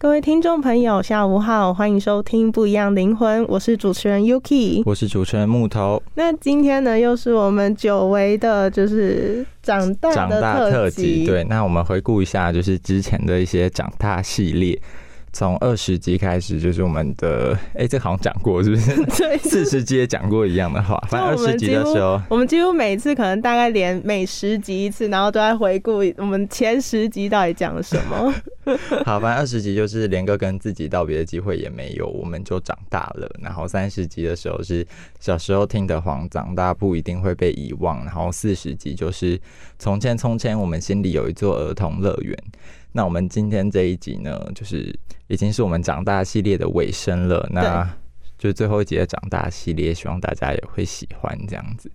各位听众朋友，下午好，欢迎收听《不一样灵魂》，我是主持人 Yuki，我是主持人木头。那今天呢，又是我们久违的，就是长大长大特辑。对，那我们回顾一下，就是之前的一些长大系列。从二十集开始，就是我们的哎，这好像讲过是不是？对，四十集也讲过一样的话。反正二十集的时候，我们几乎每次可能大概连每十集一次，然后都在回顾我们前十集到底讲了什么。好，反正二十集就是连个跟自己道别的机会也没有，我们就长大了。然后三十集的时候是小时候听的黄，长大不一定会被遗忘。然后四十集就是从前从前，我们心里有一座儿童乐园。那我们今天这一集呢，就是已经是我们长大系列的尾声了。那就最后一集的长大系列，希望大家也会喜欢这样子。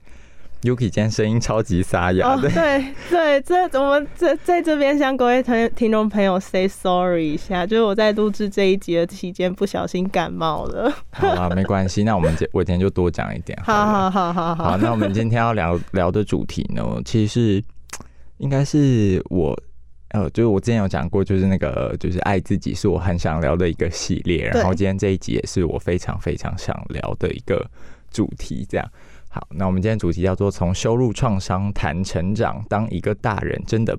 Yuki 今天声音超级沙哑的，对 对，这我们在在这边向各位听听众朋友 say sorry 一下，就是我在录制这一集的期间不小心感冒了。好啊，没关系，那我们今我今天就多讲一点。好好好好好，那我们今天要聊聊的主题呢，其实是应该是我。呃，就是我之前有讲过，就是那个就是爱自己是我很想聊的一个系列，然后今天这一集也是我非常非常想聊的一个主题。这样，好，那我们今天主题叫做从羞辱创伤谈成长，当一个大人真的。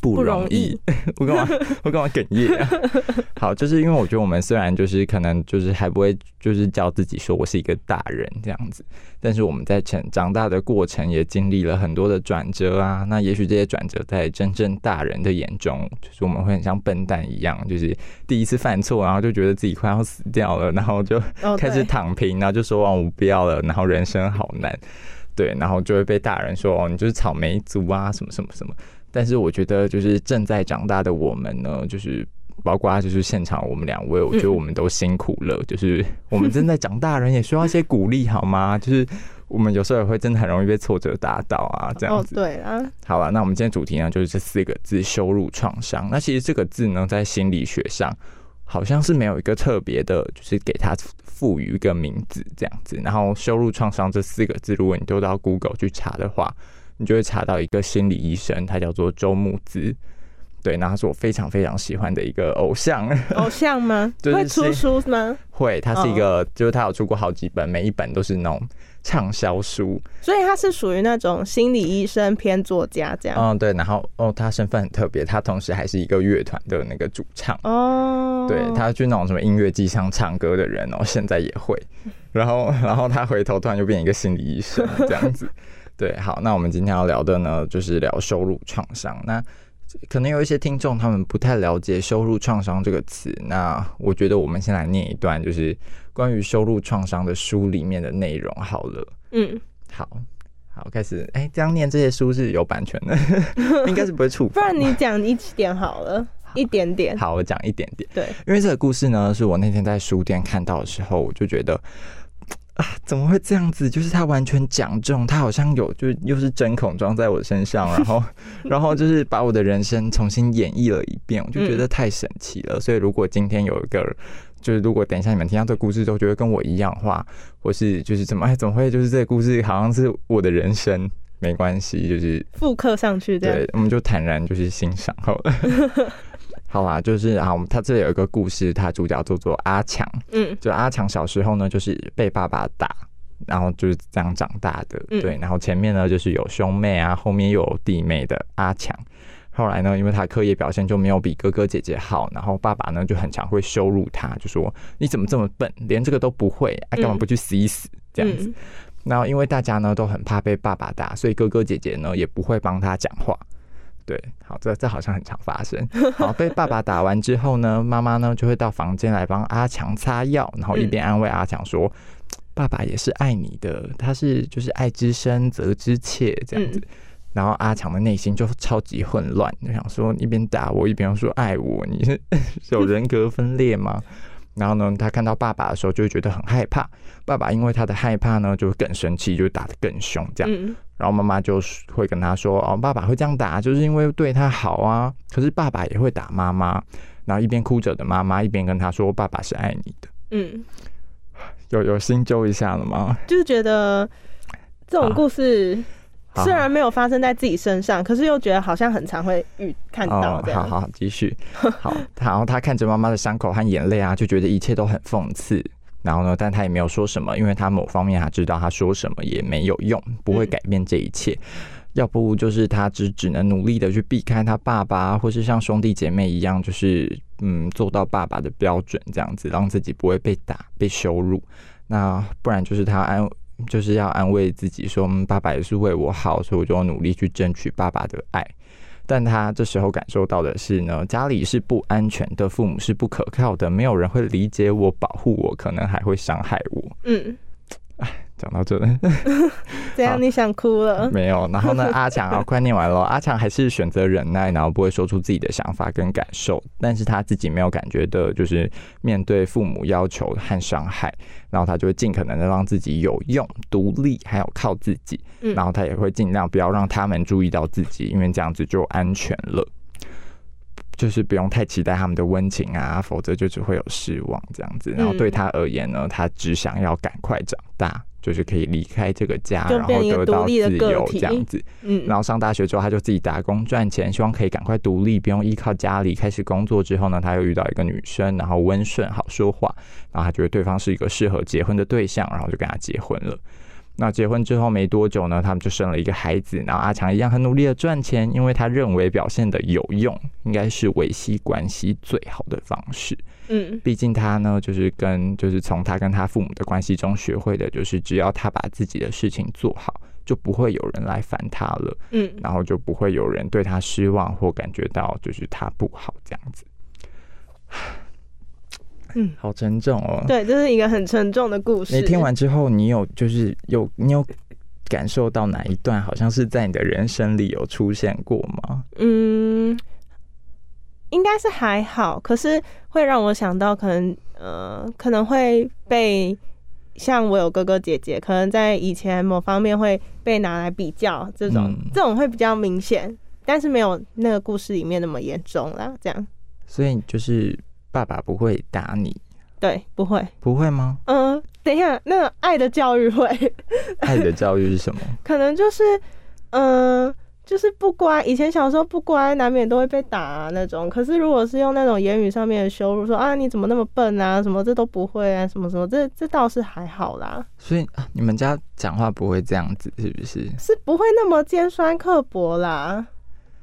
不容易，我干嘛？我干嘛哽咽？好，就是因为我觉得我们虽然就是可能就是还不会就是叫自己说我是一个大人这样子，但是我们在成长大的过程也经历了很多的转折啊。那也许这些转折在真正大人的眼中，就是我们会很像笨蛋一样，就是第一次犯错，然后就觉得自己快要死掉了，然后就开始躺平，然后就说哦我不要了，然后人生好难，对，然后就会被大人说哦你就是草莓族啊什么什么什么。但是我觉得，就是正在长大的我们呢，就是包括就是现场我们两位，我觉得我们都辛苦了。就是我们正在长大，人也需要一些鼓励，好吗？就是我们有时候也会真的很容易被挫折打倒啊，这样子。对啊。好了，那我们今天主题呢，就是这四个字：羞辱创伤。那其实这个字呢，在心理学上好像是没有一个特别的，就是给它赋予一个名字这样子。然后，羞辱创伤这四个字，如果你丢到 Google 去查的话。你就会查到一个心理医生，他叫做周木子，对，那他是我非常非常喜欢的一个偶像。偶像吗？会出书吗？会，他是一个，就是他有出过好几本，每一本都是那种畅销书。所以他是属于那种心理医生偏作家这样。嗯，对。然后哦，他身份很特别，他同时还是一个乐团的那个主唱。哦。对他去那种什么音乐季上唱歌的人哦，现在也会。然后，然后他回头突然就变一个心理医生这样子。对，好，那我们今天要聊的呢，就是聊收入创伤。那可能有一些听众他们不太了解“收入创伤”这个词，那我觉得我们先来念一段，就是关于收入创伤的书里面的内容好了。嗯，好，好，开始。哎，这样念这些书是有版权的，应该是不会触。不然你讲一点好了，一点点。好，我讲一点点。对，因为这个故事呢，是我那天在书店看到的时候，我就觉得。啊，怎么会这样子？就是他完全讲中，他好像有，就是又是针孔装在我身上，然后，然后就是把我的人生重新演绎了一遍，我就觉得太神奇了。所以，如果今天有一个，就是如果等一下你们听到这个故事都觉得跟我一样的话，或是就是怎么，哎，怎么会就是这个故事好像是我的人生？没关系，就是复刻上去，对，我们就坦然就是欣赏好了。好啦，就是啊，他这里有一个故事，他主角叫做阿强，嗯，就阿强小时候呢，就是被爸爸打，然后就是这样长大的，对，然后前面呢就是有兄妹啊，后面又有弟妹的阿强，后来呢，因为他课业表现就没有比哥哥姐姐好，然后爸爸呢就很常会羞辱他，就说你怎么这么笨，连这个都不会，啊，干嘛不去死一死？这样子？然后因为大家呢都很怕被爸爸打，所以哥哥姐姐呢也不会帮他讲话。对，好，这这好像很常发生。好，被爸爸打完之后呢，妈妈呢就会到房间来帮阿强擦药，然后一边安慰阿强说：“爸爸也是爱你的，他是就是爱之深责之切这样子。”然后阿强的内心就超级混乱，就想说一边打我一边说爱我，你 是有人格分裂吗？然后呢，他看到爸爸的时候就会觉得很害怕，爸爸因为他的害怕呢，就会更生气，就打得更凶这样。然后妈妈就会跟他说：“哦，爸爸会这样打，就是因为对他好啊。可是爸爸也会打妈妈。然后一边哭着的妈妈一边跟他说：“爸爸是爱你的。”嗯，有有心揪一下了吗？就是觉得这种故事虽然没有发生在自己身上，可是又觉得好像很常会遇看到。好好继续。好，然后他看着妈妈的伤口和眼泪啊，就觉得一切都很讽刺。然后呢，但他也没有说什么，因为他某方面他知道他说什么也没有用，不会改变这一切。要不就是他只只能努力的去避开他爸爸，或是像兄弟姐妹一样，就是嗯做到爸爸的标准这样子，让自己不会被打、被羞辱。那不然就是他安，就是要安慰自己说，爸爸也是为我好，所以我就要努力去争取爸爸的爱。但他这时候感受到的是呢，家里是不安全的，父母是不可靠的，没有人会理解我、保护我，可能还会伤害我。嗯。讲到这，怎样？你想哭了？没有。然后呢？阿强啊，快念完了。阿强还是选择忍耐，然后不会说出自己的想法跟感受。但是他自己没有感觉的，就是面对父母要求和伤害，然后他就会尽可能的让自己有用、独立，还有靠自己。嗯。然后他也会尽量不要让他们注意到自己，因为这样子就安全了。就是不用太期待他们的温情啊，否则就只会有失望这样子。然后对他而言呢，他只想要赶快长大。就是可以离开这个家，然后得到自由这样子。嗯，然后上大学之后，他就自己打工赚钱，希望可以赶快独立，不用依靠家里。开始工作之后呢，他又遇到一个女生，然后温顺好说话，然后他觉得对方是一个适合结婚的对象，然后就跟他结婚了。那结婚之后没多久呢，他们就生了一个孩子。然后阿强一样很努力的赚钱，因为他认为表现的有用，应该是维系关系最好的方式。嗯，毕竟他呢，就是跟就是从他跟他父母的关系中学会的，就是只要他把自己的事情做好，就不会有人来烦他了。嗯，然后就不会有人对他失望或感觉到就是他不好这样子。嗯，好沉重哦。对，这是一个很沉重的故事。你听完之后，你有就是有你有感受到哪一段好像是在你的人生里有出现过吗？嗯，应该是还好，可是会让我想到，可能呃，可能会被像我有哥哥姐姐，可能在以前某方面会被拿来比较，这种这种会比较明显，但是没有那个故事里面那么严重啦。这样，所以就是。爸爸不会打你，对，不会，不会吗？嗯，等一下，那个爱的教育会，爱的教育是什么？可能就是，嗯，就是不乖。以前小时候不乖，难免都会被打啊那种。可是如果是用那种言语上面的羞辱，说啊你怎么那么笨啊，什么这都不会啊，什么什么，这这倒是还好啦。所以你们家讲话不会这样子，是不是？是不会那么尖酸刻薄啦。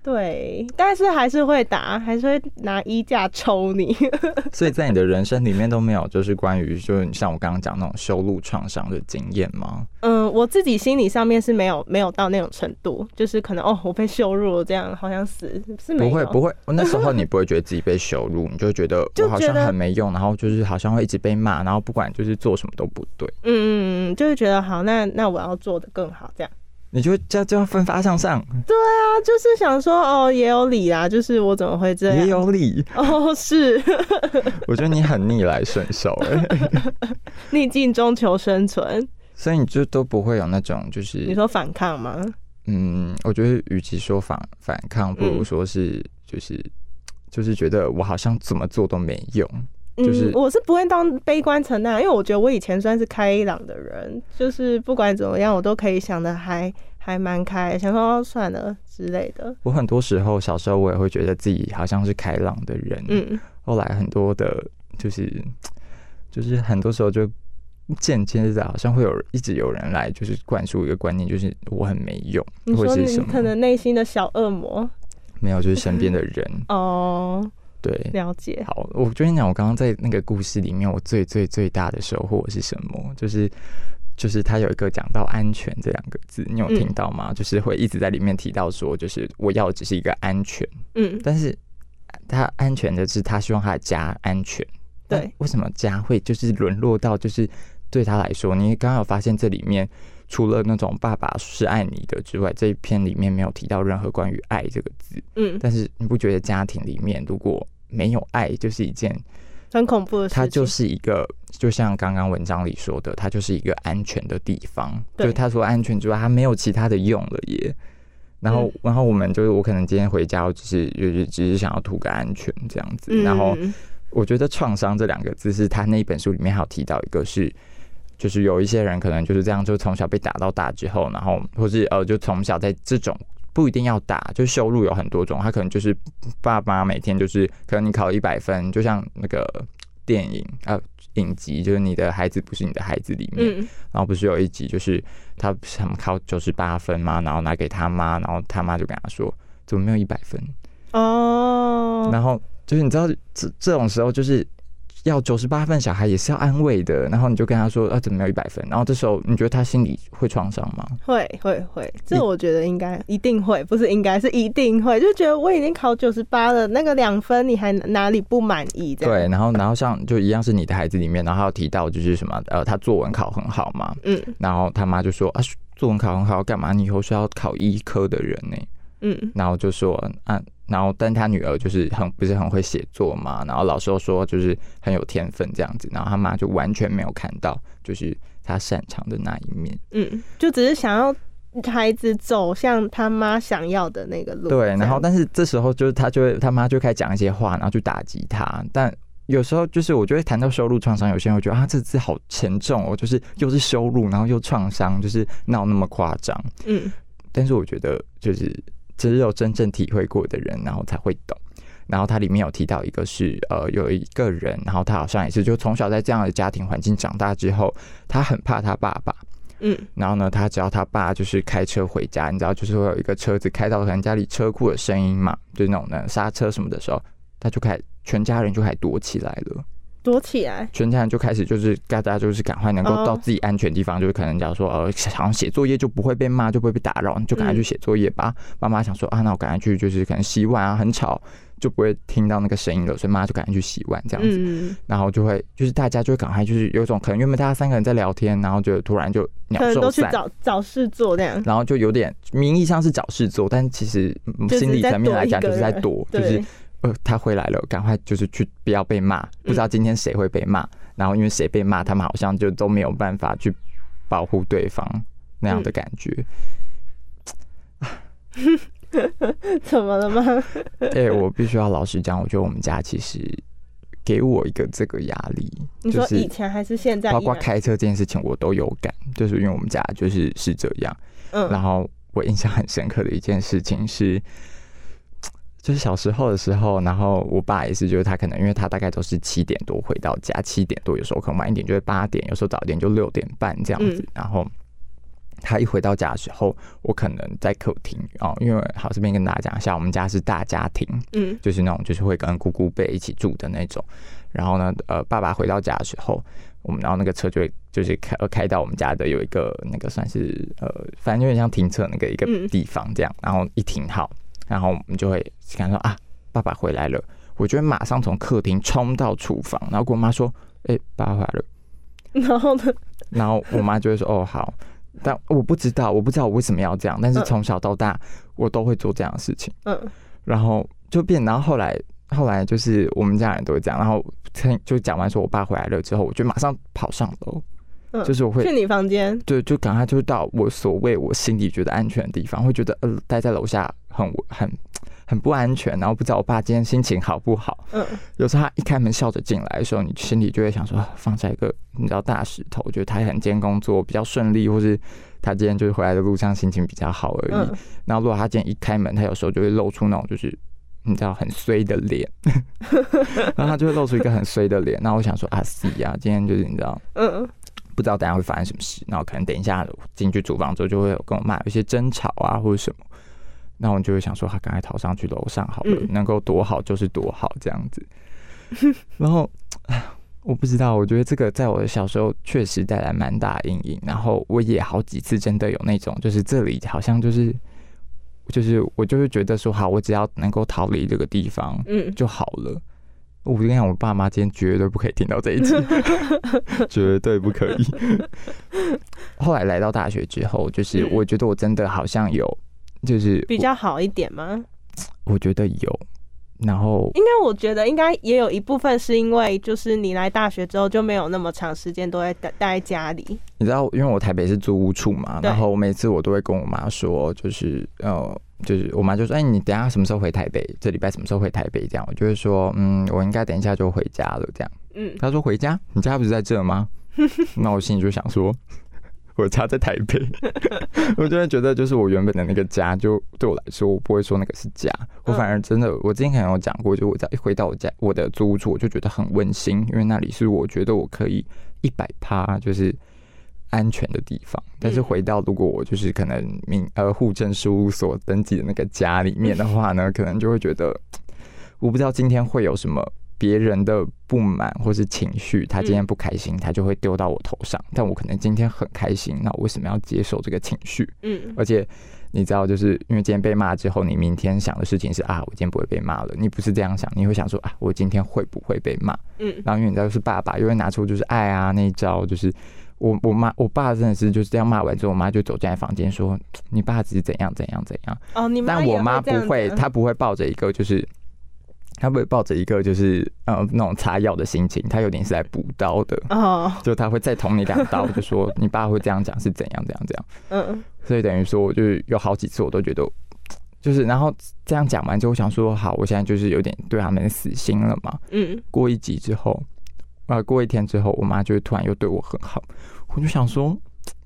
对，但是还是会打，还是会拿衣架抽你。所以在你的人生里面都没有，就是关于就是像我刚刚讲那种修路创伤的经验吗？嗯，我自己心理上面是没有没有到那种程度，就是可能哦，我被羞辱了这样，好像死是不会不会。那时候你不会觉得自己被羞辱，你就觉得我好像很没用，然后就是好像会一直被骂，然后不管就是做什么都不对。嗯嗯嗯，就是觉得好，那那我要做的更好这样。你就就就要奋发向上。对啊，就是想说哦，也有理啊，就是我怎么会这样？也有理 哦，是。我觉得你很逆来顺受，哎，逆境中求生存。所以你就都不会有那种就是你说反抗吗？嗯，我觉得与其说反反抗，不如说是就是就是觉得我好像怎么做都没用。嗯，我是不会当悲观成那样，因为我觉得我以前算是开朗的人，就是不管怎么样，我都可以想的还还蛮开，想说算了之类的。我很多时候小时候我也会觉得自己好像是开朗的人，嗯，后来很多的，就是就是很多时候就间接的，好像会有一直有人来就是灌输一个观念，就是我很没用，你说你可能内心的小恶魔，没有，就是身边的人 哦。对，了解。好，我跟你讲，我刚刚在那个故事里面，我最最最大的收获是什么？就是就是他有一个讲到安全这两个字，你有听到吗？就是会一直在里面提到说，就是我要只是一个安全，嗯，但是他安全的是他希望他的家安全。对，为什么家会就是沦落到就是对他来说？你刚刚有发现这里面除了那种爸爸是爱你的之外，这一篇里面没有提到任何关于爱这个字。嗯，但是你不觉得家庭里面如果没有爱就是一件很恐怖的事情。它就是一个，就像刚刚文章里说的，它就是一个安全的地方。就他说安全之外，它没有其他的用了耶。然后，然后我们就是我可能今天回家，我只是就是只是想要图个安全这样子。然后，我觉得创伤这两个字是他那一本书里面还有提到一个是，就是有一些人可能就是这样，就从小被打到大之后，然后或是呃，就从小在这种不一定要打，就收入有很多种，他可能就是爸妈每天就是可能你考一百分，就像那个电影啊。影集就是你的孩子不是你的孩子里面，然后不是有一集就是他他们考九十八分嘛？然后拿给他妈，然后他妈就跟他说怎么没有一百分？哦，然后就是你知道这这种时候就是。要九十八分，小孩也是要安慰的。然后你就跟他说：“啊，怎么没有一百分？”然后这时候你觉得他心里会创伤吗？会会会，这我觉得应该一定会，不是应该是一定会。就觉得我已经考九十八了，那个两分你还哪里不满意？对，然后然后像就一样是你的孩子里面，然后提到就是什么呃，他作文考很好嘛，嗯，然后他妈就说：“啊，作文考很好，干嘛？你以后是要考医科的人呢？”嗯，然后就说啊。然后，但他女儿就是很不是很会写作嘛，然后老师又说就是很有天分这样子，然后他妈就完全没有看到就是他擅长的那一面，嗯，就只是想要孩子走向他妈想要的那个路。对，然后但是这时候就是他就会他妈就开始讲一些话，然后去打击他。但有时候就是我觉得谈到收入创伤，有些人会觉得啊这字好沉重哦，就是又是收入，然后又创伤，就是闹那么夸张。嗯，但是我觉得就是。只有真正体会过的人，然后才会懂。然后它里面有提到一个是，呃，有一个人，然后他好像也是，就从小在这样的家庭环境长大之后，他很怕他爸爸。嗯。然后呢，他只要他爸就是开车回家，你知道，就是会有一个车子开到可能家里车库的声音嘛，就是那种呢刹车什么的时候，他就开全家人就开始躲起来了。躲起来，全家人就开始就是大家就是赶快能够到自己安全地方，就是可能假如说呃，好像写作业就不会被骂，就不会被打扰，就赶快去写作业吧。妈妈想说啊，那我赶快去，就是可能洗碗啊，很吵就不会听到那个声音了，所以妈妈就赶快去洗碗这样子。然后就会就是大家就会赶快就是有种可能原本大家三个人在聊天，然后就突然就鸟兽散，找找事做那样。然后就有点名义上是找事做，但其实心理层面来讲就是在躲，就是。他回来了，赶快就是去，不要被骂。不知道今天谁会被骂，然后因为谁被骂，他们好像就都没有办法去保护对方那样的感觉。怎么了吗？哎，我必须要老实讲，我觉得我们家其实给我一个这个压力。你说以前还是现在？包括开车这件事情，我都有感，就是因为我们家就是是这样。嗯，然后我印象很深刻的一件事情是。就是小时候的时候，然后我爸也是，就是他可能因为他大概都是七点多回到家，七点多有时候可能晚一点就是八点，有时候早一点就六点半这样子。然后他一回到家的时候，我可能在客厅哦，因为好这边跟大家讲一下，我们家是大家庭，嗯，就是那种就是会跟姑姑辈一起住的那种。然后呢，呃，爸爸回到家的时候，我们然后那个车就会就是开开到我们家的有一个那个算是呃，反正有点像停车那个一个地方这样，然后一停好。然后我们就会感说啊，爸爸回来了，我就会马上从客厅冲到厨房，然后跟我妈说：“哎，爸爸回来了。”然后呢？然后我妈就会说：“哦，好。”但我不知道，我不知道我为什么要这样，但是从小到大我都会做这样的事情。嗯。然后就变，然后后来后来就是我们家人都会这样，然后就讲完说我爸回来了之后，我就马上跑上楼。就是我会去你房间，对，就赶快就到我所谓我心里觉得安全的地方，会觉得呃待在楼下很很很不安全，然后不知道我爸今天心情好不好。嗯，有时候他一开门笑着进来的时候，你心里就会想说放下一个你知道大石头，觉得他很今天工作比较顺利，或是他今天就是回来的路上心情比较好而已。然后如果他今天一开门，他有时候就会露出那种就是你知道很衰的脸，然后他就会露出一个很衰的脸。那我想说啊，死呀，今天就是你知道，嗯。不知道等下会发生什么事，然后可能等一下进去厨房之后就会有跟我妈有一些争吵啊或者什么，那我就会想说他赶快逃上去楼上好了，能够躲好就是躲好这样子。然后我不知道，我觉得这个在我的小时候确实带来蛮大阴影。然后我也好几次真的有那种，就是这里好像就是就是我就会觉得说好，我只要能够逃离这个地方，嗯就好了。我跟你讲，我爸妈今天绝对不可以听到这一集，绝对不可以。后来来到大学之后，就是我觉得我真的好像有，就是比较好一点吗？我觉得有。然后应该我觉得应该也有一部分是因为，就是你来大学之后就没有那么长时间都在待待在家里。你知道，因为我台北是租屋处嘛，然后每次我都会跟我妈说，就是呃。就是我妈就说：“哎，你等下什么时候回台北？这礼拜什么时候回台北？”这样，我就会说：“嗯，我应该等一下就回家了。”这样，嗯，她说：“回家？你家不是在这吗？” 那我心里就想说。我家在台北，我就会觉得，就是我原本的那个家，就对我来说，我不会说那个是家，我反而真的，我之前可能有讲过，就我在一回到我家，我的租屋处，我就觉得很温馨，因为那里是我觉得我可以一百趴就是安全的地方。但是回到如果我就是可能民呃户政事务所登记的那个家里面的话呢，可能就会觉得，我不知道今天会有什么。别人的不满或是情绪，他今天不开心，他就会丢到我头上。但我可能今天很开心，那我为什么要接受这个情绪？嗯，而且你知道，就是因为今天被骂之后，你明天想的事情是啊，我今天不会被骂了。你不是这样想，你会想说啊，我今天会不会被骂？嗯，然后因为你知道是爸爸，又会拿出就是爱啊那一招，就是我我妈我爸真的是就是这样骂完之后，我妈就走进来房间说，你爸只是怎样怎样怎样。哦，你但我妈不会，她不会抱着一个就是。她不会抱着一个就是呃那种擦药的心情，她有点是来补刀的哦，就她会再捅你两刀，就说 你爸会这样讲是怎样怎样怎样，嗯，所以等于说我就有好几次我都觉得就是然后这样讲完之后，我想说好，我现在就是有点对他们死心了嘛，嗯，过一集之后啊过一天之后，我妈就会突然又对我很好，我就想说。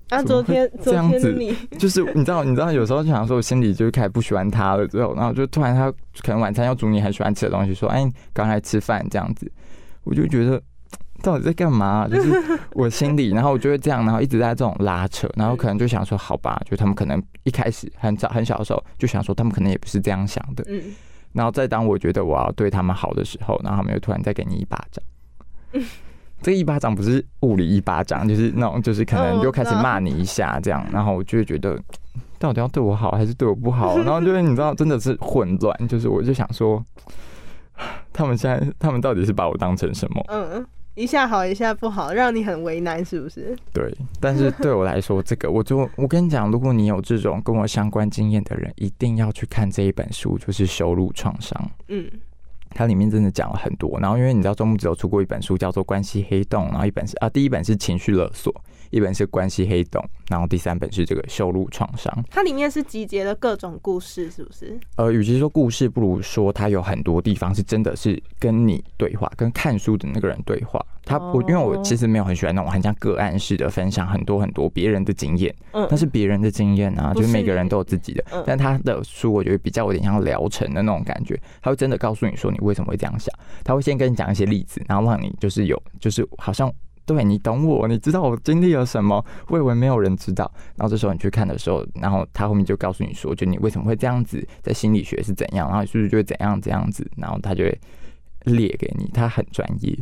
啊，昨天这样子，就是你知道，你知道，有时候就想说，我心里就开始不喜欢他了。之后，然后就突然他可能晚餐要煮你很喜欢吃的东西，说：“哎，刚来吃饭。”这样子，我就觉得到底在干嘛？就是我心里，然后我就会这样，然后一直在这种拉扯，然后可能就想说：“好吧，就他们可能一开始很早很小的时候就想说，他们可能也不是这样想的。”嗯。然后再当我觉得我要对他们好的时候，然后他们又突然再给你一巴掌。这一巴掌不是物理一巴掌，就是那种，就是可能就开始骂你一下这样，然后我就会觉得到底要对我好还是对我不好，然后就是你知道真的是混乱，就是我就想说，他们现在他们到底是把我当成什么？嗯，一下好一下不好，让你很为难是不是？对，但是对我来说，这个我就我跟你讲，如果你有这种跟我相关经验的人，一定要去看这一本书，就是《羞辱创伤》。嗯。它里面真的讲了很多，然后因为你知道周木只有出过一本书叫做《关系黑洞》，然后一本是啊，第一本是情绪勒索，一本是关系黑洞，然后第三本是这个修路创伤。它里面是集结了各种故事，是不是？呃，与其说故事，不如说它有很多地方是真的是跟你对话，跟看书的那个人对话。他我因为我其实没有很喜欢那种很像个案式的分享很多很多别人的经验，嗯，那是别人的经验啊，就是每个人都有自己的。但他的书我觉得比较有点像疗程的那种感觉，他会真的告诉你说你为什么会这样想，他会先跟你讲一些例子，然后让你就是有就是好像对你懂我，你知道我经历了什么，我以为没有人知道。然后这时候你去看的时候，然后他后面就告诉你说，就你为什么会这样子，在心理学是怎样，然后是不是就会怎样怎样子，然后他就会。列给你，他很专业。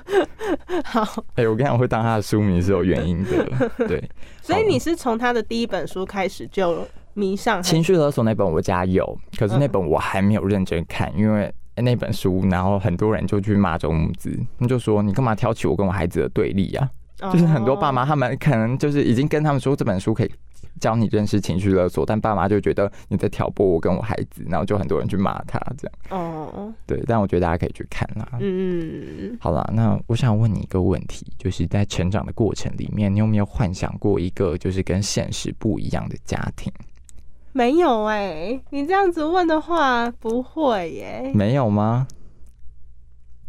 好，哎，我跟你讲，会当他的书迷是有原因的。对，所以你是从他的第一本书开始就迷上情绪勒索那本，我家有，可是那本我还没有认真看，因为那本书，然后很多人就去骂周木子，他就说你干嘛挑起我跟我孩子的对立啊？就是很多爸妈他们可能就是已经跟他们说这本书可以。教你认识情绪勒索，但爸妈就觉得你在挑拨我跟我孩子，然后就很多人去骂他这样。哦，对，但我觉得大家可以去看啦。嗯，好啦，那我想问你一个问题，就是在成长的过程里面，你有没有幻想过一个就是跟现实不一样的家庭？没有哎，你这样子问的话，不会耶。没有吗？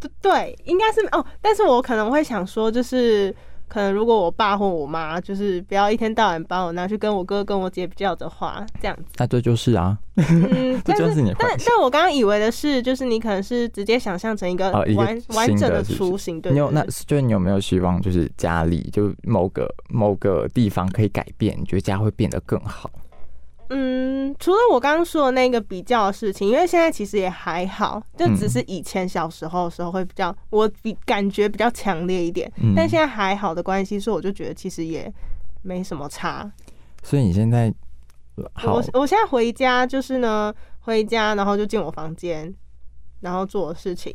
不对，应该是哦，但是我可能会想说，就是。可能如果我爸或我妈就是不要一天到晚把我拿去跟我哥跟我姐比较的话，这样子，那这就是啊，嗯 这就是你。但但我刚刚以为的是，就是你可能是直接想象成一个完完整的雏形，对。你有那，就是你有没有希望，就是家里就某个某个地方可以改变，你觉得家会变得更好？嗯，除了我刚刚说的那个比较的事情，因为现在其实也还好，就只是以前小时候的时候会比较，我比感觉比较强烈一点。但现在还好的关系，所以我就觉得其实也没什么差。所以你现在，我我现在回家就是呢，回家然后就进我房间，然后做事情。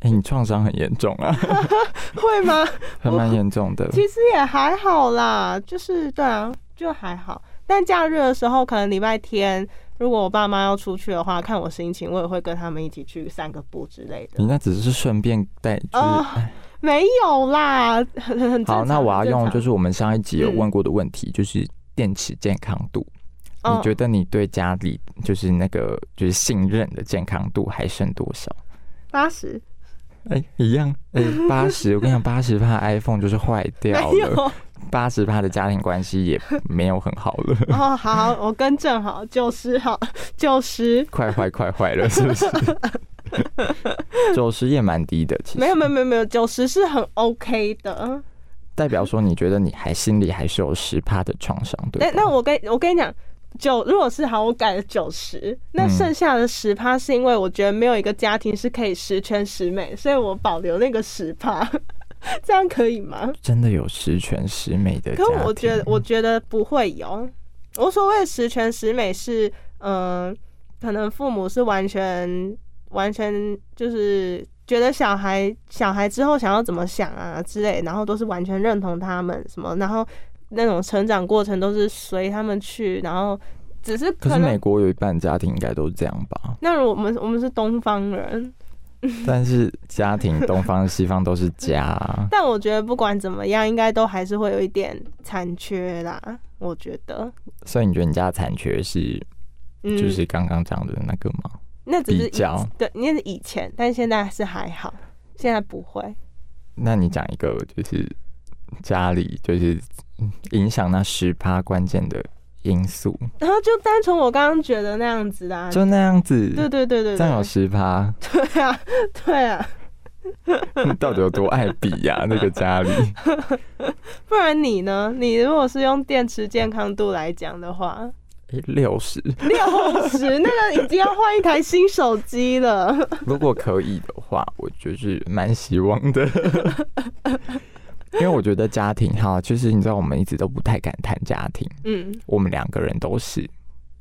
哎，你创伤很严重啊？会吗？还蛮严重的。其实也还好啦，就是对啊，就还好。但假日的时候，可能礼拜天，如果我爸妈要出去的话，看我心情，我也会跟他们一起去散个步之类的。你那只是顺便带，就是 没有啦，很很好。那我要用就是我们上一集有问过的问题，就是电池健康度。你觉得你对家里就是那个就是信任的健康度还剩多少？八十。哎，一样。哎，八十，我跟你讲，八十帕 iPhone 就是坏掉了。八十帕的家庭关系也没有很好了。哦，好，我更正好，九十好，九十。快坏，快坏了，是不是？九十也蛮低的，其实。没有，没有，没有，没有，九十是很 OK 的。代表说，你觉得你还心里还是有十帕的创伤，对？那那我跟我跟你讲。九，如果是好，我改了九十，那剩下的十趴是因为我觉得没有一个家庭是可以十全十美，所以我保留那个十趴，这样可以吗？真的有十全十美的？可我觉得，我觉得不会有。我所谓的十全十美是，嗯，可能父母是完全完全就是觉得小孩小孩之后想要怎么想啊之类，然后都是完全认同他们什么，然后。那种成长过程都是随他们去，然后只是可是美国有一半家庭应该都是这样吧？那我们我们是东方人，但是家庭东方西方都是家。但我觉得不管怎么样，应该都还是会有一点残缺啦。我觉得。所以你觉得你家的残缺是，就是刚刚讲的那个吗？那只是比较对，那是以前，但现在是还好，现在不会。那你讲一个，就是家里就是。影响那十趴关键的因素，然后就单从我刚刚觉得那样子的，就那样子，对对对对，这样有十趴，对啊对啊，你到底有多爱比呀？那个家里，不然你呢？你如果是用电池健康度来讲的话，六十，六十，那个已经要换一台新手机了。如果可以的话，我就是蛮希望的。因为我觉得家庭哈，其实你知道，我们一直都不太敢谈家庭。嗯，我们两个人都是，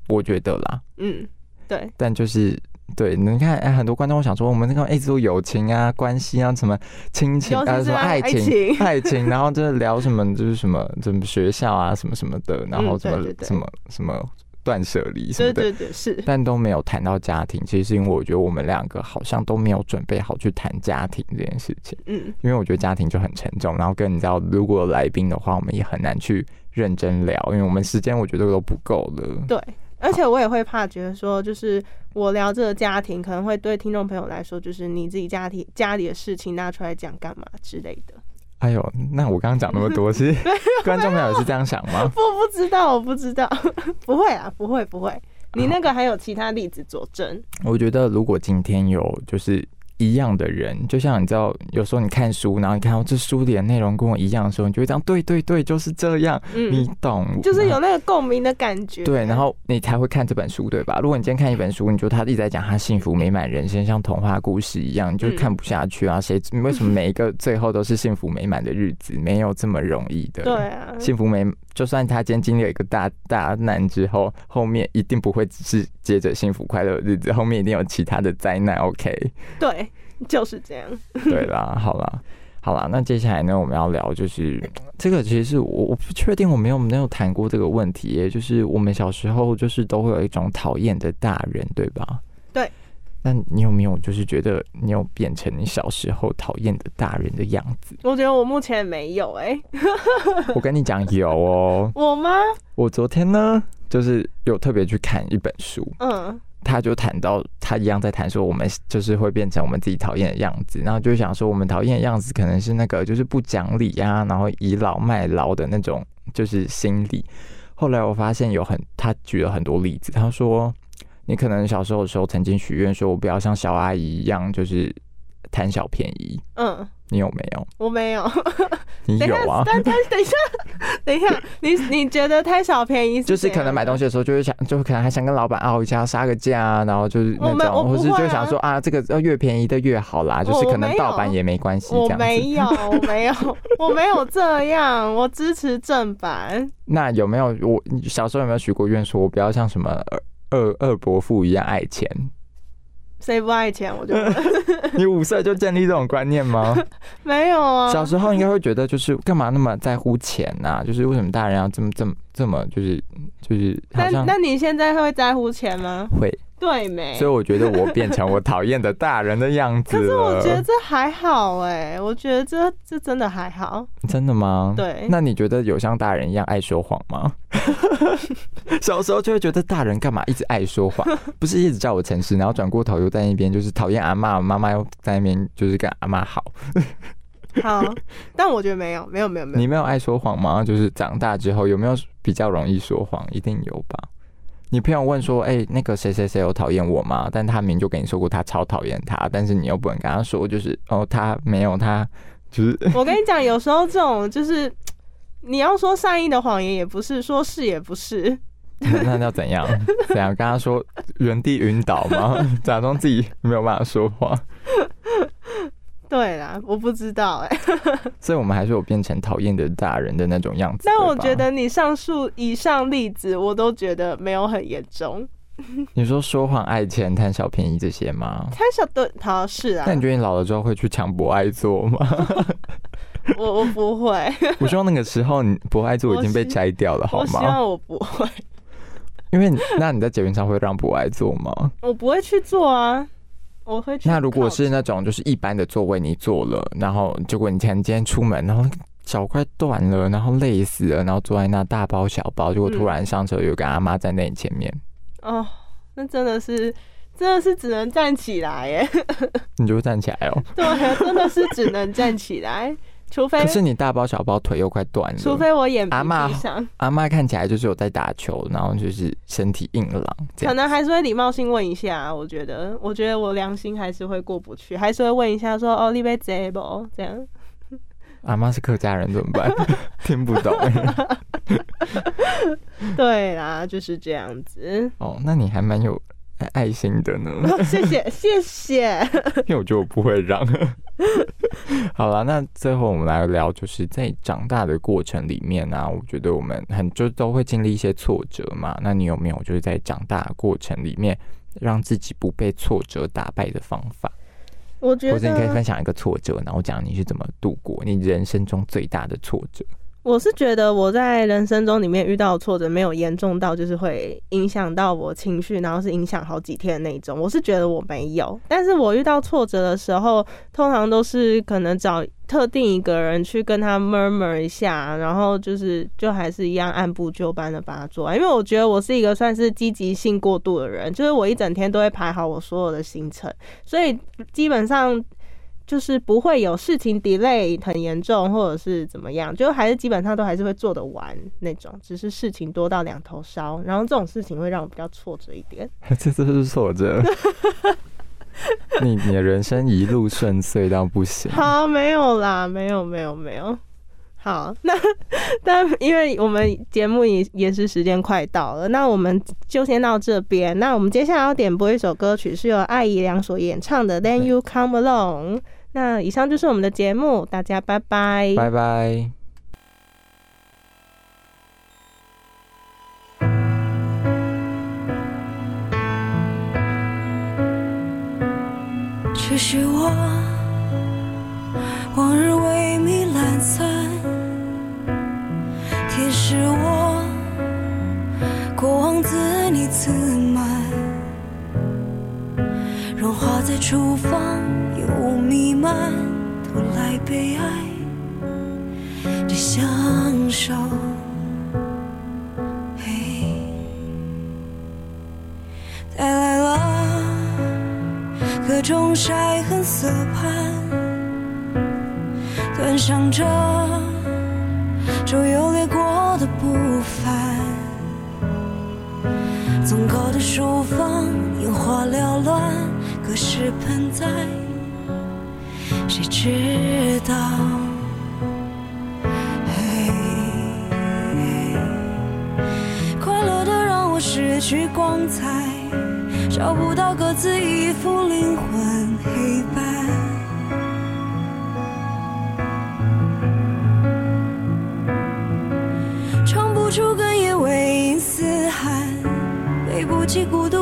我觉得啦。嗯，对。但就是对，你看，哎，很多观众想说，我们那个一直都友情啊、关系啊、什么亲情啊、什么爱情、爱情，然后就是聊什么，就是什么什么学校啊、什么什么的，然后什么什么什么。断舍离什么的，对对对，是，但都没有谈到家庭。其实是因为我觉得我们两个好像都没有准备好去谈家庭这件事情。嗯，因为我觉得家庭就很沉重，然后跟你知道，如果来宾的话，我们也很难去认真聊，因为我们时间我觉得都不够了。对，而且我也会怕，觉得说，就是我聊这个家庭，可能会对听众朋友来说，就是你自己家庭家里的事情拿出来讲干嘛之类的。哎呦，那我刚刚讲那么多，是观众朋友是这样想吗？不，不知道，我不知道，不会啊，不会，不会。你那个还有其他例子佐证？我觉得如果今天有，就是。一样的人，就像你知道，有时候你看书，然后你看到这书里的内容跟我一样的时候，你就会这样，对对对，就是这样，你懂，就是有那个共鸣的感觉。对，然后你才会看这本书，对吧？如果你今天看一本书，你觉得他一直在讲他幸福美满人生，像童话故事一样，你就看不下去啊！谁为什么每一个最后都是幸福美满的日子？没有这么容易的。对啊，幸福美，就算他今天经历了一个大大难之后，后面一定不会只是接着幸福快乐的日子，后面一定有其他的灾难。OK，对。就是这样。对啦，好啦，好啦，那接下来呢，我们要聊就是这个，其实是我我不确定我没有没有谈过这个问题，就是我们小时候就是都会有一种讨厌的大人，对吧？对。那你有没有就是觉得你有变成你小时候讨厌的大人的样子？我觉得我目前没有哎。我跟你讲有哦。我吗？我昨天呢，就是有特别去看一本书。嗯。他就谈到，他一样在谈说，我们就是会变成我们自己讨厌的样子，然后就想说，我们讨厌的样子可能是那个就是不讲理呀，然后倚老卖老的那种就是心理。后来我发现有很，他举了很多例子，他说，你可能小时候的时候曾经许愿说，我不要像小阿姨一样，就是贪小便宜。嗯。你有没有？我没有。你有啊？但但等一下，等一下，你你觉得贪小便宜？就是可能买东西的时候，就会想，就可能还想跟老板拗一下，杀个价，然后就是那种，或是就想说啊，这个要越便宜的越好啦，就是可能盗版也没关系。我没有，我没有，我没有这样，我支持正版。那有没有我小时候有没有许过愿，说我不要像什么二二二伯父一样爱钱？谁不爱钱？我觉得 你五岁就建立这种观念吗？没有啊。小时候应该会觉得，就是干嘛那么在乎钱呐？就是为什么大人要这么这么这么就是就是？那那你现在会在乎钱吗？会。对没？所以我觉得我变成我讨厌的大人的样子 可是我觉得这还好哎，我觉得这这真的还好。真的吗？对。那你觉得有像大人一样爱说谎吗？小时候就会觉得大人干嘛一直爱说谎，不是一直叫我诚实，然后转过头又在那边就是讨厌阿妈，妈妈又在那边就是跟阿妈好。好，但我觉得没有，没有，没有，没有。你没有爱说谎吗？就是长大之后有没有比较容易说谎？一定有吧。你朋友问说：“哎，那个谁谁谁有讨厌我吗？”但他明就跟你说过他超讨厌他，但是你又不能跟他说，就是哦，他没有，他就是。我跟你讲，有时候这种就是你要说善意的谎言，也不是说是也不是。那要怎样？怎样跟他说原地晕倒吗？假装自己没有办法说话。对啦，我不知道哎，所以我们还是有变成讨厌的大人的那种样子。但我觉得你上述以上例子，我都觉得没有很严重。你说说谎、爱钱、贪小便宜这些吗？贪小对，好是啊。那你觉得你老了之后会去抢博爱做吗？我我不会。我希望那个时候你博爱做已经被摘掉了，好吗？我希望我不会。因为那你在捷运上会让博爱坐吗？我不会去做啊。我会。那如果是那种就是一般的座位，你坐了，然后结果你前今天出门，然后脚快断了，然后累死了，然后坐在那大包小包，结果突然上车有个阿妈站在你前面。哦，那真的是，真的是只能站起来耶。你就站起来哦。对，真的是只能站起来。除非可是你大包小包腿又快断了，除非我眼阿妈阿妈看起来就是有在打球，然后就是身体硬朗，可能还是会礼貌性问一下。我觉得，我觉得我良心还是会过不去，还是会问一下说：“哦，你被贼不？”这样。阿妈是客家人怎么办？听不懂。对啦，就是这样子。哦，那你还蛮有。爱心的呢？谢 谢谢谢，因为我觉得我不会让。好了，那最后我们来聊，就是在长大的过程里面呢，我觉得我们很就都会经历一些挫折嘛。那你有没有就是在长大过程里面，让自己不被挫折打败的方法？我觉得，或者你可以分享一个挫折，然后讲你是怎么度过你人生中最大的挫折。我是觉得我在人生中里面遇到挫折没有严重到就是会影响到我情绪，然后是影响好几天的那种。我是觉得我没有，但是我遇到挫折的时候，通常都是可能找特定一个人去跟他 murmur 一下，然后就是就还是一样按部就班的把它做完。因为我觉得我是一个算是积极性过度的人，就是我一整天都会排好我所有的行程，所以基本上。就是不会有事情 delay 很严重，或者是怎么样，就还是基本上都还是会做得完那种，只是事情多到两头烧，然后这种事情会让我比较挫折一点。这这是挫折。你你的人生一路顺遂到不行。好，没有啦，没有没有没有。好，那但因为我们节目也也是时间快到了，那我们就先到这边。那我们接下来要点播一首歌曲，是由艾怡良所演唱的《Then You Come Along》。那以上就是我们的节目，大家拜拜，拜拜。只是我往日萎靡懒散，提示我过往自你自满，融化在厨房。弥漫，偷来悲哀的享受，带来了各种晒痕色盘，端详着周游掠过的不凡，纵高的书房烟花缭乱，各式盆栽。谁知道？快乐的让我失去光彩，找不到各自一副灵魂黑白，唱不出哽咽，为因嘶喊，背不起孤独。